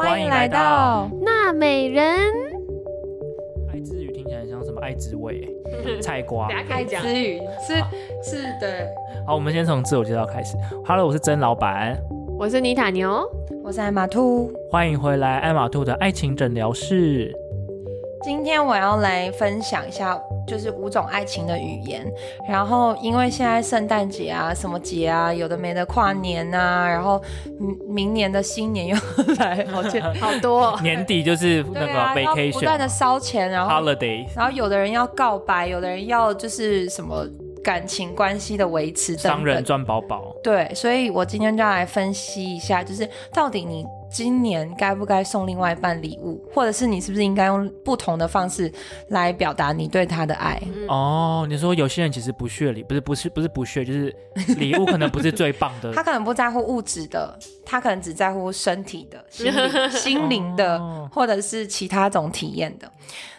欢迎来到娜美人。爱之语，听起来像什么爱之味、菜瓜。爱。之语是是的，好，我们先从自我介绍开始。Hello，我是曾老板，我是妮塔牛，我是艾玛兔。欢迎回来艾玛兔的爱情诊疗室。今天我要来分享一下，就是五种爱情的语言。然后，因为现在圣诞节啊，什么节啊，有的没的，跨年啊，然后明明年的新年又来，好像 好多哦、年底就是那个 vacation 不断的烧钱，然后 holiday，然后有的人要告白，有的人要就是什么感情关系的维持等等。商人赚饱饱。对，所以我今天就要来分析一下，就是到底你今年该不该送另外一半礼物，或者是你是不是应该用不同的方式来表达你对他的爱？哦，你说有些人其实不屑礼，不是不是不是不屑，就是礼物可能不是最棒的。他可能不在乎物质的，他可能只在乎身体的、心灵 心灵的，哦或者是其他种体验的。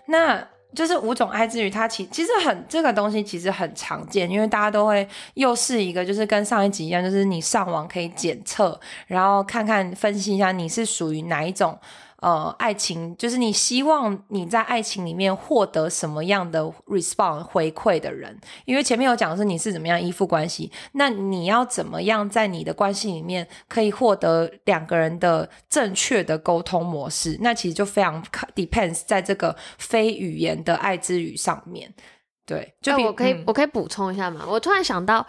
那就是五种爱之语，它其其实很这个东西其实很常见，因为大家都会又是一个就是跟上一集一样，就是你上网可以检测，然后看看分析一下你是属于哪一种。呃，爱情就是你希望你在爱情里面获得什么样的 response 回馈的人，因为前面有讲的是你是怎么样依附关系，那你要怎么样在你的关系里面可以获得两个人的正确的沟通模式？那其实就非常 depends 在这个非语言的爱之语上面。对，就我可以、嗯我可以补充一下嘛？我突然想到，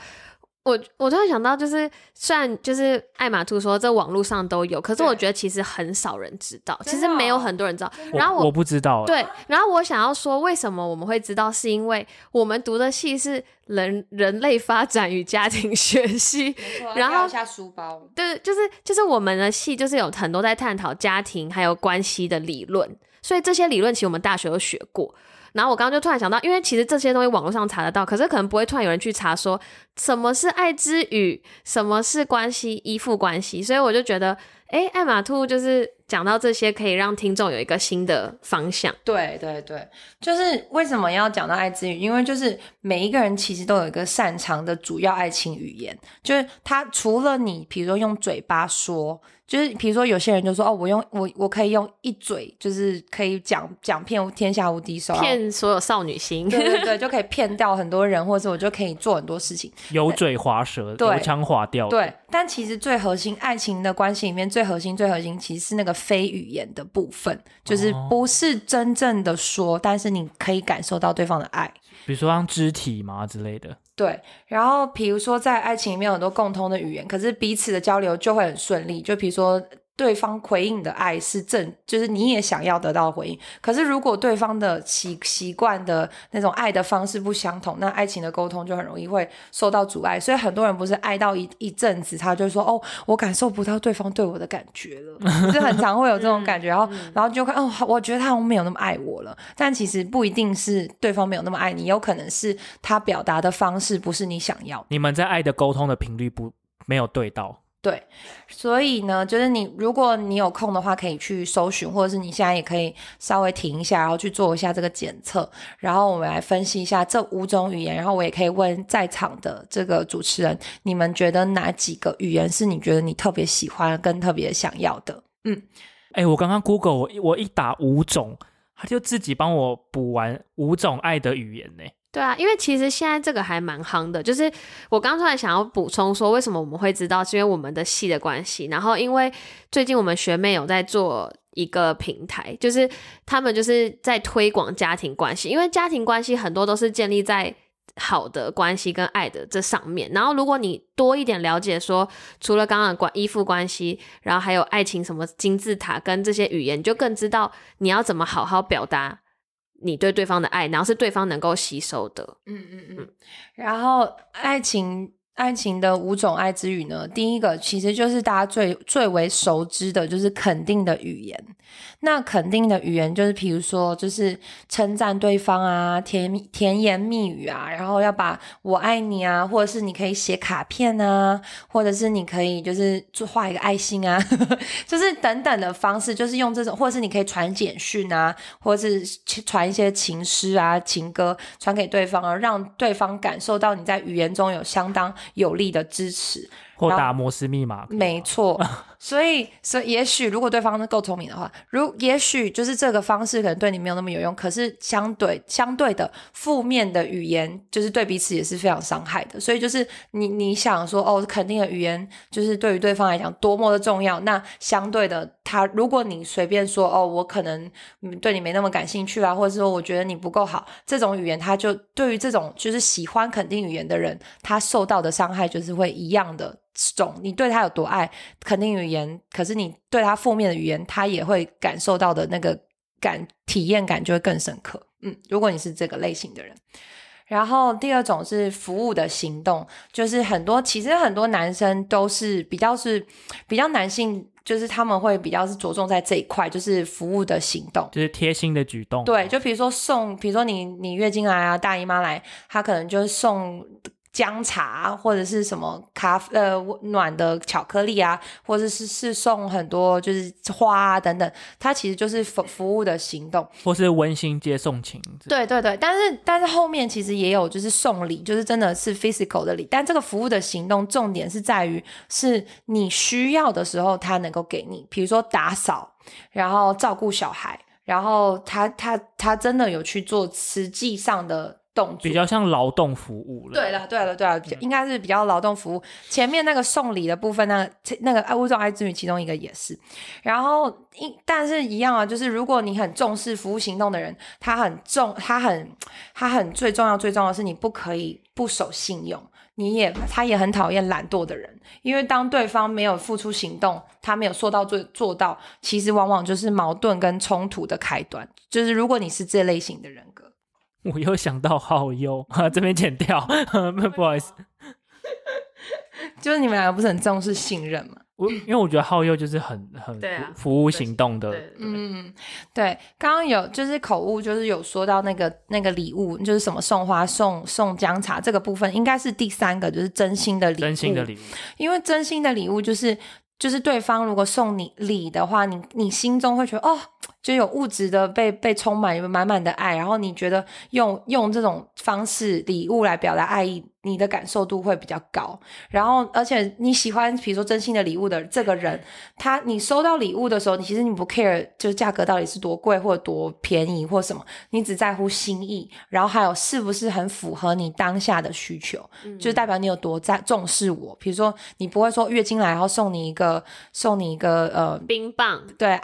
我我突然想到，就是虽然就是艾玛兔说这网络上都有，可是我觉得其实很少人知道，其实没有哦很多人知道。然后我不知道，，对，然后我想要说，为什么我们会知道？是因为我们读的系是人人类发展与家庭学系，然后一下书包，对，就是就是我们的系就是有很多在探讨家庭还有关系的理论，所以这些理论其实我们大学都学过。然后我刚刚就突然想到，因为其实这些东西网络上查得到，可是可能不会突然有人去查说什么是爱之语，什么是关系依附关系，所以我就觉得，哎，艾玛兔就是讲到这些，可以让听众有一个新的方向。对对对，就是为什么要讲到爱之语？因为就是每一个人其实都有一个擅长的主要爱情语言，就是他除了你，比如说用嘴巴说，就是比如说有些人就说哦，我用我我可以用一嘴，就是可以讲讲遍天下无敌手，骗所有少女心，对对对，就可以骗掉很多人，或者是我就可以做很多事情。油嘴滑舌，对油腔滑调。，对，但其实最核心爱情的关系里面，最核心、最核心其实是那个非语言的部分，就是哦不是真正的说，但是你可以感受到对方的爱。比如说像肢体嘛之类的。对，然后比如说在爱情里面有很多共通的语言，可是彼此的交流就会很顺利。就比如说对方回应的爱是正，就是你也想要得到回应。可是如果对方的习习惯的那种爱的方式不相同，那爱情的沟通就很容易会受到阻碍。所以很多人不是爱到一一阵子，他就说哦，我感受不到对方对我的感觉了，就是很常会有这种感觉。然后然后就看哦，我觉得他好像没有那么爱我了，但其实不一定是对方没有那么爱你，有可能是他表达的方式不是你想要。你们在爱的沟通的频率不没有对到，对，所以呢，就是你如果你有空的话，可以去搜寻，或者是你现在也可以稍微停一下，然后去做一下这个检测，然后我们来分析一下这五种语言，然后我也可以问在场的这个主持人，你们觉得哪几个语言是你觉得你特别喜欢跟特别想要的？嗯哎，我刚刚 Google 我一我一打五种，他就自己帮我补完五种爱的语言呢。对啊，因为其实现在这个还蛮夯的，就是我刚突然想要补充说，为什么我们会知道，是因为我们的系的关系。然后因为最近我们学妹有在做一个平台，就是他们就是在推广家庭关系，因为家庭关系很多都是建立在好的关系跟爱的这上面。然后如果你多一点了解说，除了刚刚的关依附关系，然后还有爱情什么金字塔跟这些语言，你就更知道你要怎么好好表达。你对对方的爱，然后是对方能够吸收的。嗯嗯嗯。然后爱情爱情的五种爱之语呢，第一个其实就是大家最最为熟知的，就是肯定的语言。那肯定的语言就是，比如说，就是称赞对方啊，甜甜言蜜语啊，然后要把我爱你啊，或者是你可以写卡片啊，或者是你可以就是就画一个爱心啊，就是等等的方式，就是用这种，或者是你可以传简讯啊，或者是传一些情诗啊、情歌传给对方，而让对方感受到你在语言中有相当有力的支持。然后或打摩斯密码，没错，所以所以也许如果对方够聪明的话，如也许就是这个方式可能对你没有那么有用，可是相对相对的负面的语言，就是对彼此也是非常伤害的。所以就是你你想说哦，肯定的语言就是对于对方来讲多么的重要，那相对的他，如果你随便说哦，我可能嗯对你没那么感兴趣啦，或者说我觉得你不够好，这种语言他就对于这种就是喜欢肯定语言的人，他受到的伤害就是会一样的。种你对他有多爱，肯定语言，可是你对他负面的语言，他也会感受到的那个感体验感就会更深刻。嗯，如果你是这个类型的人，然后第二种是服务的行动，就是很多其实很多男生都是比较是比较男性，就是他们会比较是着重在这一块，就是服务的行动。就是贴心的举动。对，就比如说送，比如说你你月经来啊，大姨妈来，他可能就是送。姜茶或者是什么咖呃暖的巧克力啊，或者是是送很多就是花啊等等，它其实就是服服务的行动，或是温馨接送情。对对对，但是但是后面其实也有就是送礼，就是真的是 physical 的礼，但这个服务的行动重点是在于是你需要的时候他能够给你，比如说打扫，然后照顾小孩，然后他他他真的有去做实际上的。动比较像劳动服务了。对了，对了，对了，应该是比较劳动服务。前面那个送礼的部分，那那个爱物种爱之女其中一个也是。然后，一但是一样啊，就是如果你很重视服务行动的人，他很重，他很他很最重要最重要的是，你不可以不守信用。你也他也很讨厌懒惰的人，因为当对方没有付出行动，他没有说到做做到，其实往往就是矛盾跟冲突的开端。就是如果你是这类型的人格。我又想到好友，这边剪掉，不好意思。就是你们两个不是很重视信任吗？我因为我觉得好友就是很很服务行动的，嗯，对。刚刚有就是口误，就是有说到那个那个礼物，就是什么送花、送送姜茶这个部分，应该是第三个，就是真心的礼物。真心的礼物，因为真心的礼物就是就是对方如果送你礼的话，你你心中会觉得哦。就有物质的被被充满，满满的爱，然后你觉得用用这种方式礼物来表达爱意。你的感受度会比较高，然后而且你喜欢，比如说真心的礼物的这个人，他你收到礼物的时候，你其实你不 care 就是价格到底是多贵或者多便宜或什么，你只在乎心意，然后还有是不是很符合你当下的需求，就代表你有多在重视我。比如说你不会说月经来然后送你一个送你一个呃冰棒，对，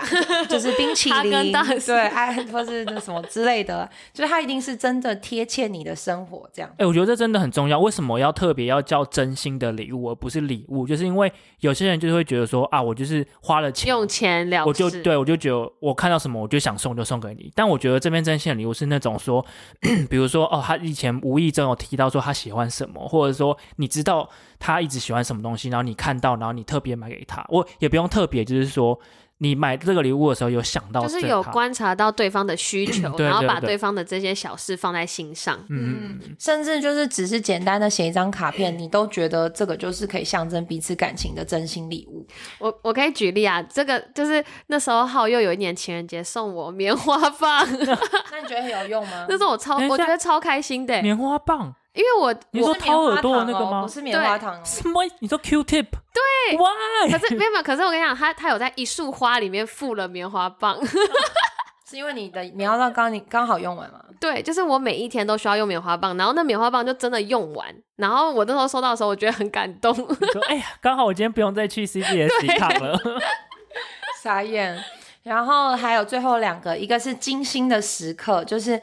就是冰淇 淋，对，哎，或是那什么之类的，就是他一定是真的贴切你的生活这样。哎，我觉得这真的很重要。为什么要特别要叫真心的礼物，而不是礼物？就是因为有些人就会觉得说啊，我就是花了钱，用钱了，我就对我就觉得我看到什么我就想送就送给你。但我觉得这边真心的礼物是那种说，比如说哦，他以前无意中有提到说他喜欢什么，或者说你知道他一直喜欢什么东西，然后你看到，然后你特别买给他，我也不用特别，就是说。你买这个礼物的时候有想到，就是有观察到对方的需求，然后把对。方的这些小事放在心上，嗯，甚至就是只是简单的写一张卡片，你都觉得这个就是可以象征彼此感情的真心礼物。我我可以举例啊，这个就是那时候浩又有一年情人节送我棉花棒，那你觉得很有用吗？那时候我超我觉得超开心的棉花棒。因为我你说掏耳朵的那个吗？不是棉花糖，什么？你说 Q tip？对，Why？可是没有没有，可是我跟你讲，他他有在一束花里面附了棉花棒，是因为你的棉花棒刚你刚好用完吗？对，就是我每一天都需要用棉花棒，然后那棉花棒就真的用完，然后我那时候收到的时候，我觉得很感动。说哎呀，刚好我今天不用再去 CBS 洗卡了，傻眼。然后还有最后两个，一个是精心的时刻，就是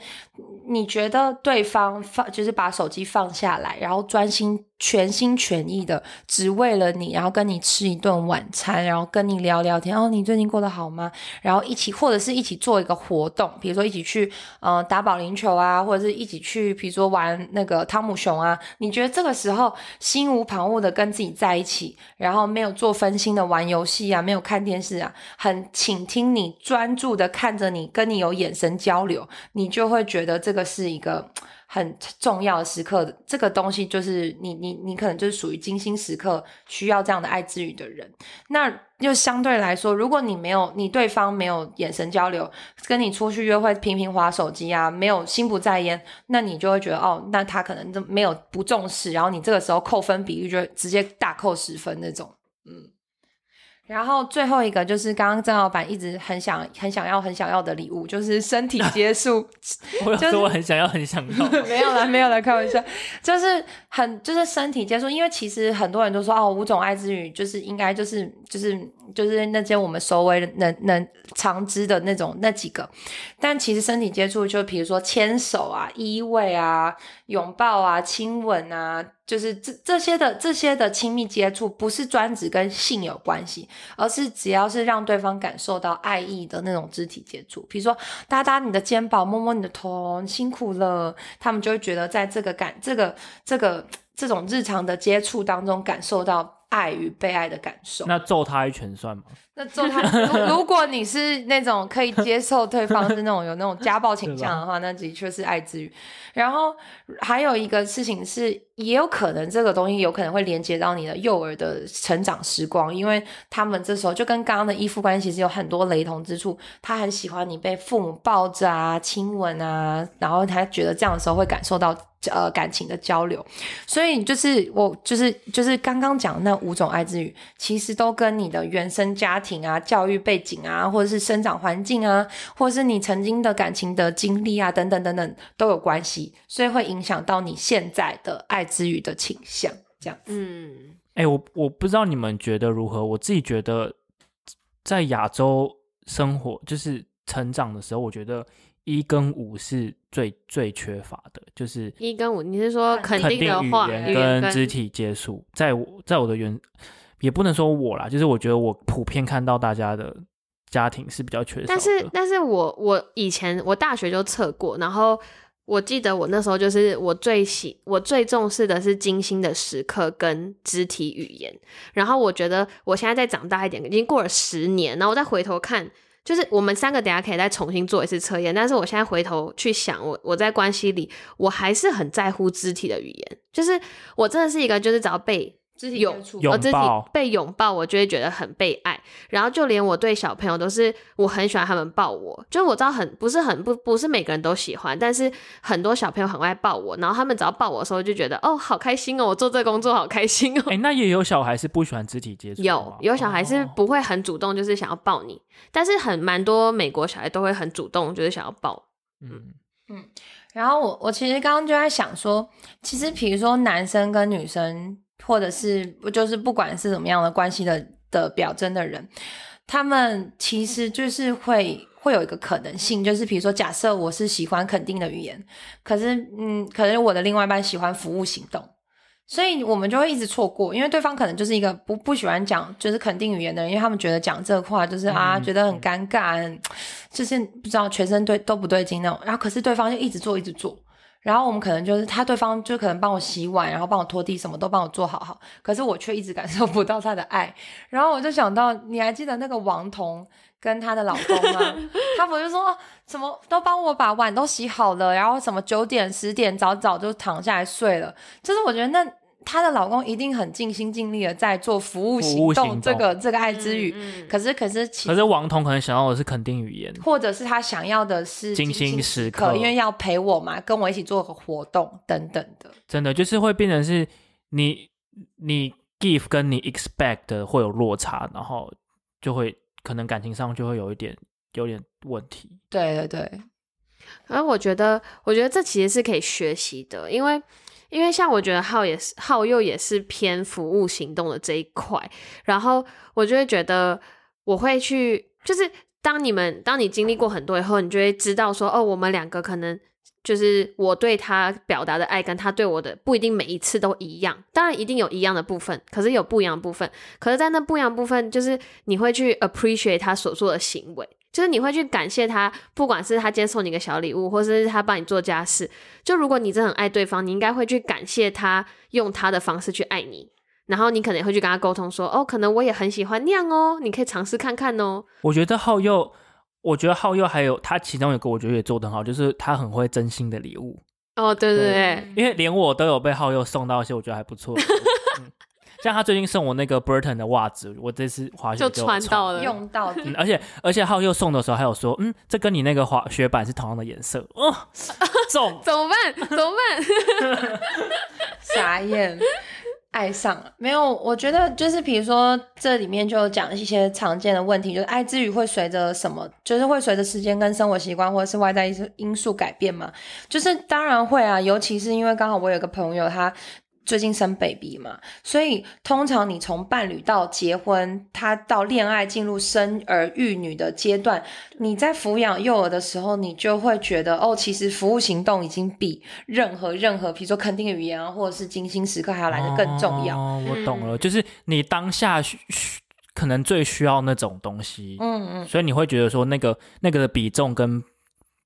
你觉得对方放，就是把手机放下来，然后专心。全心全意的，只为了你，然后跟你吃一顿晚餐，然后跟你聊聊天。哦，你最近过得好吗？然后一起，或者是一起做一个活动，比如说一起去，呃，打保龄球啊，或者是一起去，比如说玩那个汤姆熊啊。你觉得这个时候心无旁骛的跟自己在一起，然后没有做分心的玩游戏啊，没有看电视啊，很倾听你，专注的看着你，跟你有眼神交流，你就会觉得这个是一个。很重要的时刻，这个东西就是你你你可能就是属于精心时刻需要这样的爱之语的人。那就相对来说，如果你没有你对方没有眼神交流，跟你出去约会频频划手机啊，没有心不在焉，那你就会觉得哦，那他可能就没有不重视，然后你这个时候扣分比率就直接大扣十分那种，嗯。然后最后一个就是刚刚郑老板一直很想、很想要、很想要的礼物，就是身体接触。我有说我很想要、很想要，没有了，没有了，开玩笑。就是很就是身体接触，因为其实很多人都说哦，五种爱之语就是应该就是就是就是那些我们所谓能能常知的那种那几个，但其实身体接触就比如说牵手啊、依偎啊、拥抱啊、亲吻啊。就是这这些的这些的亲密接触，不是专指跟性有关系，而是只要是让对方感受到爱意的那种肢体接触，比如说搭搭你的肩膀，摸摸你的头，辛苦了，他们就会觉得在这个感这个这个这种日常的接触当中，感受到爱与被爱的感受。那揍他一拳算吗？那揍他，如 如果你是那种可以接受对方是那种有那种家暴倾向的话，那的确是爱之语。然后还有一个事情是，也有可能这个东西有可能会连接到你的幼儿的成长时光，因为他们这时候就跟刚刚的依附关系其实有很多雷同之处。他很喜欢你被父母抱着啊、亲吻啊，然后他觉得这样的时候会感受到呃感情的交流。所以就是我就是就是刚刚讲那五种爱之语，其实都跟你的原生家庭啊、教育背景啊，或者是生长环境啊，或者是你曾经的感情的经历啊，等等等等都有关系。所以会影响到你现在的爱之语的倾向，这样。嗯，哎，我我不知道你们觉得如何，我自己觉得在亚洲生活就是成长的时候，我觉得一跟五是最最缺乏的，就是一跟五。你是说肯定的话，语言跟肢体接触，在我在我的原也不能说我啦，就是我觉得我普遍看到大家的家庭是比较缺少。但是，但是我我以前我大学就测过，然后。我记得我那时候就是我最喜我最重视的是精心的时刻跟肢体语言，然后我觉得我现在再长大一点，已经过了十年，然后我再回头看，就是我们三个等下可以再重新做一次测验，但是我现在回头去想，我我在关系里我还是很在乎肢体的语言，就是我真的是一个就是只要被。肢体拥肢体被拥抱，我就会觉得很被爱。然后就连我对小朋友都是，我很喜欢他们抱我。就我知道很不是很不不是每个人都喜欢，但是很多小朋友很爱抱我。然后他们只要抱我的时候，就觉得哦，好开心哦，我做这个工作好开心哦。哎，那也有小孩是不喜欢肢体接触，有有小孩是不会很主动，就是想要抱你。但是很蛮多美国小孩都会很主动，就是想要抱。嗯嗯。然后我我其实刚刚就在想说，其实比如说男生跟女生。或者是不就是不管是怎么样的关系的的表征的人，他们其实就是会会有一个可能性，就是比如说，假设我是喜欢肯定的语言，可是嗯，可能我的另外一半喜欢服务行动，所以我们就会一直错过，因为对方可能就是一个不不喜欢讲就是肯定语言的人，因为他们觉得讲这话就是啊，觉得很尴尬，就是不知道全身对都不对劲那种，然后可是对方就一直做一直做。然后我们可能就是他对方就可能帮我洗碗，然后帮我拖地，什么都帮我做好好，可是我却一直感受不到他的爱。然后我就想到，你还记得那个王彤跟她的老公吗？他不就说什么都帮我把碗都洗好了，然后什么九点十点早早就躺下来睡了。就是我觉得那。她的老公一定很尽心尽力的在做服务行动，这个这个爱之语。可是可是，可是王彤可能想要的是肯定语言，或者是他想要的是精心时刻，因为要陪我嘛，跟我一起做个活动等等的。真的就是会变成是你你 give 跟你 expect 会有落差，然后就会可能感情上就会有一点有点问题。对对对，而我觉得我觉得这其实是可以学习的，因为。因为像我觉得浩也是浩又也是偏服务行动的这一块，然后我就会觉得我会去，就是当你们当你经历过很多以后，你就会知道说，哦，我们两个可能就是我对他表达的爱跟他对我的不一定每一次都一样，当然一定有一样的部分，可是有不一样的部分，可是在那不一样部分，就是你会去 appreciate 他所做的行为。就是你会去感谢他，不管是他今天送你个小礼物，或者是他帮你做家事。就如果你真的很爱对方，你应该会去感谢他，用他的方式去爱你。然后你可能会去跟他沟通说：“哦，可能我也很喜欢那样哦，你可以尝试看看哦。”我觉得浩佑，我觉得浩佑还有他其中有个我觉得也做得很好，就是他很会真心的礼物。哦，对对对，嗯因为连我都有被浩佑送到一些我觉得还不错 像他最近送我那个 Burton 的袜子，我这次滑雪就就穿到了。用到底嗯，而且而且浩佑送的时候还有说，嗯，这跟你那个滑雪板是同样的颜色，哦，中怎么办？怎么办？傻眼，爱上了没有？我觉得就是比如说这里面就有讲一些常见的问题，就是爱之语会随着什么，就是会随着时间跟生活习惯或者是外在因素因素改变嘛？就是当然会啊，尤其是因为刚好我有个朋友他。最近生 baby 嘛，所以通常你从伴侣到结婚，他到恋爱进入生儿育女的阶段，你在抚养幼儿的时候，你就会觉得哦，其实服务行动已经比任何任何，比如说肯定的语言啊，或者是精心时刻还要来的更重要。哦，我懂了，嗯就是你当下需需可能最需要那种东西，嗯嗯，所以你会觉得说那个那个的比重跟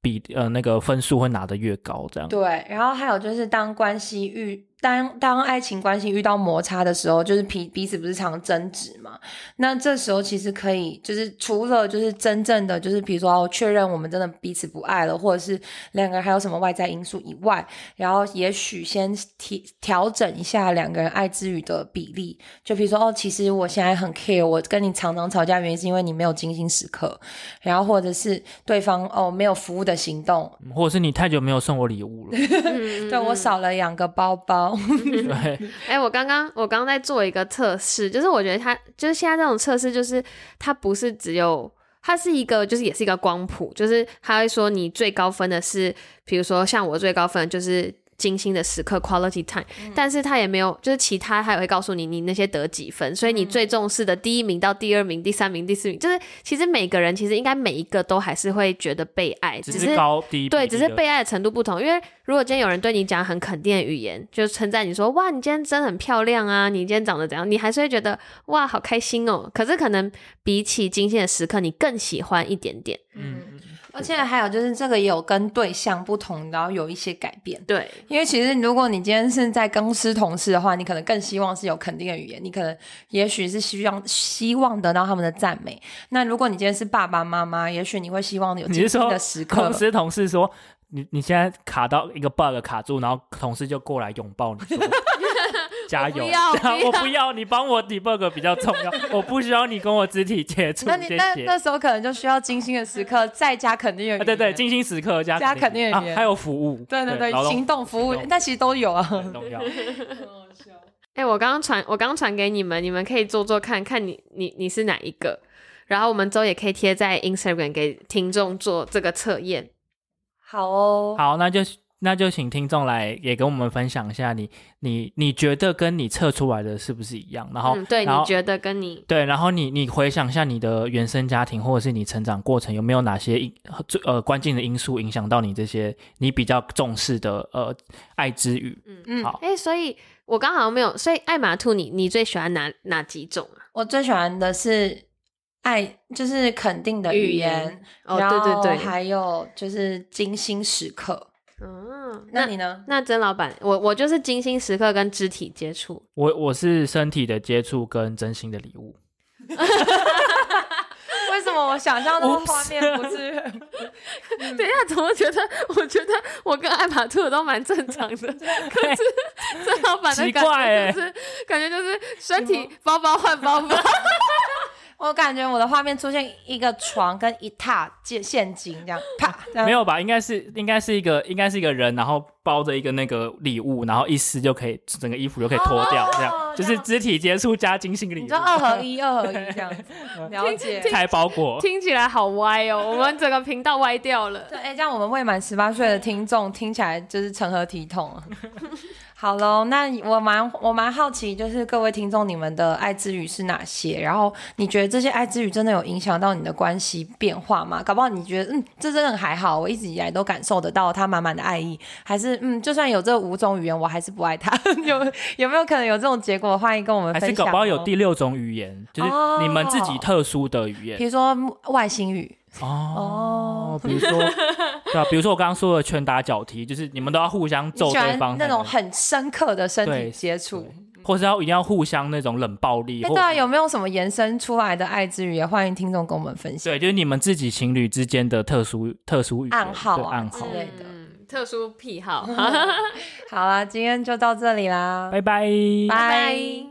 比呃那个分数会拿得越高，这样。对。然后还有就是，当关系遇当当爱情关系遇到摩擦的时候，就是彼彼此不是常争执嘛？那这时候其实可以，就是除了就是真正的就是比如说哦确认我们真的彼此不爱了，或者是两个人还有什么外在因素以外，然后也许先调调整一下两个人爱之语的比例。就比如说哦，其实我现在很 care，我跟你常常吵架原因是因为你没有精心时刻，然后或者是对方哦没有服务的行动，嗯或者是你太久没有送我礼物了，嗯对我。少了两个包包。对，哎、我刚刚我刚刚在做一个测试，就是我觉得它就是现在这种测试，就是它不是只有。它是一个，就是也是一个光谱，就是它会说你最高分的是，比如说像我最高分就是精心的时刻 quality time，、但是他也没有，就是其他他也会告诉你你那些得几分，所以你最重视的第一名到第二名、第三名、第四名，就是其实每个人其实应该每一个都还是会觉得被爱，只只是高低对，只是被爱的程度不同。因为如果今天有人对你讲很肯定的语言，就称赞你说哇，你今天真的很漂亮啊，你今天长得怎样，你还是会觉得哇，好开心哦。可是可能比起精心的时刻，你更喜欢一点点。嗯，而且还有就是这个也有跟对象不同，然后有一些改变。对，因为其实如果你今天是在公司同事的话，你可能更希望是有肯定的语言，你可能也许是希望希望得到他们的赞美。那如果你今天是爸爸妈妈，也许你会希望有精心你是说的时刻公。司同事说你你现在卡到一个 bug 卡住，然后同事就过来拥抱你说加油，不要 不要。我不要你帮我 debug 比较重要，我不需要你跟我肢体接触，那你。那那时候可能就需要精心的时刻，再加肯定有啊，对对，精心时刻加加肯定有啊还有服务，对对对行动服务行，动。但其实都有啊。很重要。哎、我刚刚传，我刚刚传给你们，你们可以做做看看你你你是哪一个，然后我们之后也可以贴在 Instagram 给听众做这个测验。好哦，好，那就那就请听众来也跟我们分享一下你，你你觉得跟你测出来的是不是一样？然后，嗯，对，后你觉得跟你对，然后你你回想一下你的原生家庭或者是你成长过程有没有哪些因最呃关键的因素影响到你这些你比较重视的呃爱之语？嗯嗯好，哎、所以我刚好像没有，所以爱马兔你你最喜欢哪哪几种啊？我最喜欢的是爱，就是肯定的语语言言，哦然后对对对还有就是精心时刻。嗯，那那你呢？那曾老板，我我就是精心时刻跟肢体接触。我我是身体的接触跟真心的礼物。为什么我想象中的画面不是？等一下，怎么觉得？我觉得我跟艾玛兔都蛮正常的，可是曾老板的感觉就是感觉就是身体包包换包包。我感觉我的画面出现一个床跟一沓现现金这样，啪，这样没有吧？应该是应该是一个应该是一个人，然后包着一个那个礼物，然后一撕就可以整个衣服就可以脱掉，哦这样就是肢体接触加精心的礼物你说，二合一，二合一这样子，了解。拆包裹。听起来好歪哦，我们整个频道歪掉了。对，哎、这样我们未满十八岁的听众听起来就是成何体统啊！好喽，那我蛮我蛮好奇，就是各位听众你们的爱之语是哪些？然后你觉得这些爱之语真的有影响到你的关系变化吗？搞不好你觉得嗯，这真的还好，我一直以来都感受得到他满满的爱意，还是嗯，就算有这五种语言，我还是不爱他。有有没有可能有这种结果？欢迎跟我们分享、哦。是搞不好有第六种语言，就是你们自己特殊的语言比言如说外星语哦。比如说，对啊，比如说我刚刚说的拳打脚踢，就是你们都要互相揍对方，那种很深刻的身体接触。或是要一定要互相那种冷暴力，哎、或对啊，有没有什么延伸出来的爱之语？也欢迎听众跟我们分享。对，就是你们自己情侣之间的特殊特殊语言暗号啊暗号之。类的嗯，特殊癖好，好啦，今天就到这里啦，拜拜。拜拜。